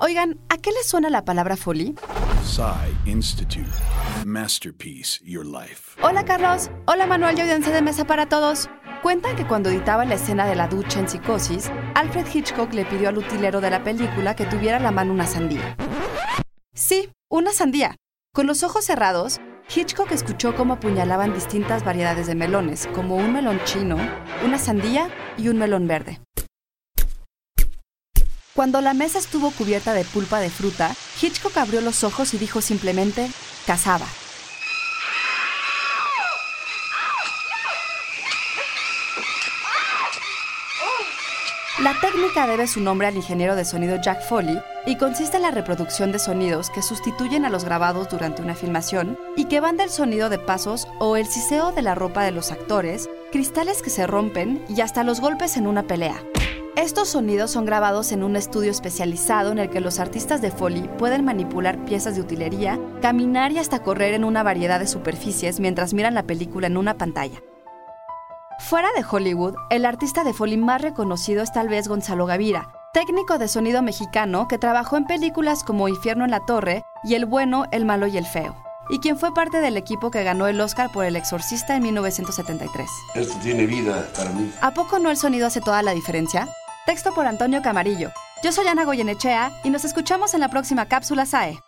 Oigan, ¿a qué le suena la palabra Foley? Psy Institute. Masterpiece Your Life. Hola Carlos, hola Manuel y audiencia de mesa para todos. Cuentan que cuando editaba la escena de la ducha en Psicosis, Alfred Hitchcock le pidió al utilero de la película que tuviera a la mano una sandía. Sí, una sandía. Con los ojos cerrados, Hitchcock escuchó cómo apuñalaban distintas variedades de melones, como un melón chino, una sandía y un melón verde. Cuando la mesa estuvo cubierta de pulpa de fruta, Hitchcock abrió los ojos y dijo simplemente, cazaba. La técnica debe su nombre al ingeniero de sonido Jack Foley y consiste en la reproducción de sonidos que sustituyen a los grabados durante una filmación y que van del sonido de pasos o el siseo de la ropa de los actores, cristales que se rompen y hasta los golpes en una pelea. Estos sonidos son grabados en un estudio especializado en el que los artistas de Foley pueden manipular piezas de utilería, caminar y hasta correr en una variedad de superficies mientras miran la película en una pantalla. Fuera de Hollywood, el artista de Foley más reconocido es tal vez Gonzalo Gavira, técnico de sonido mexicano que trabajó en películas como Infierno en la Torre y El Bueno, el Malo y el Feo, y quien fue parte del equipo que ganó el Oscar por El Exorcista en 1973. Esto tiene vida para mí. ¿A poco no el sonido hace toda la diferencia? Texto por Antonio Camarillo. Yo soy Ana Goyenechea y nos escuchamos en la próxima cápsula SAE.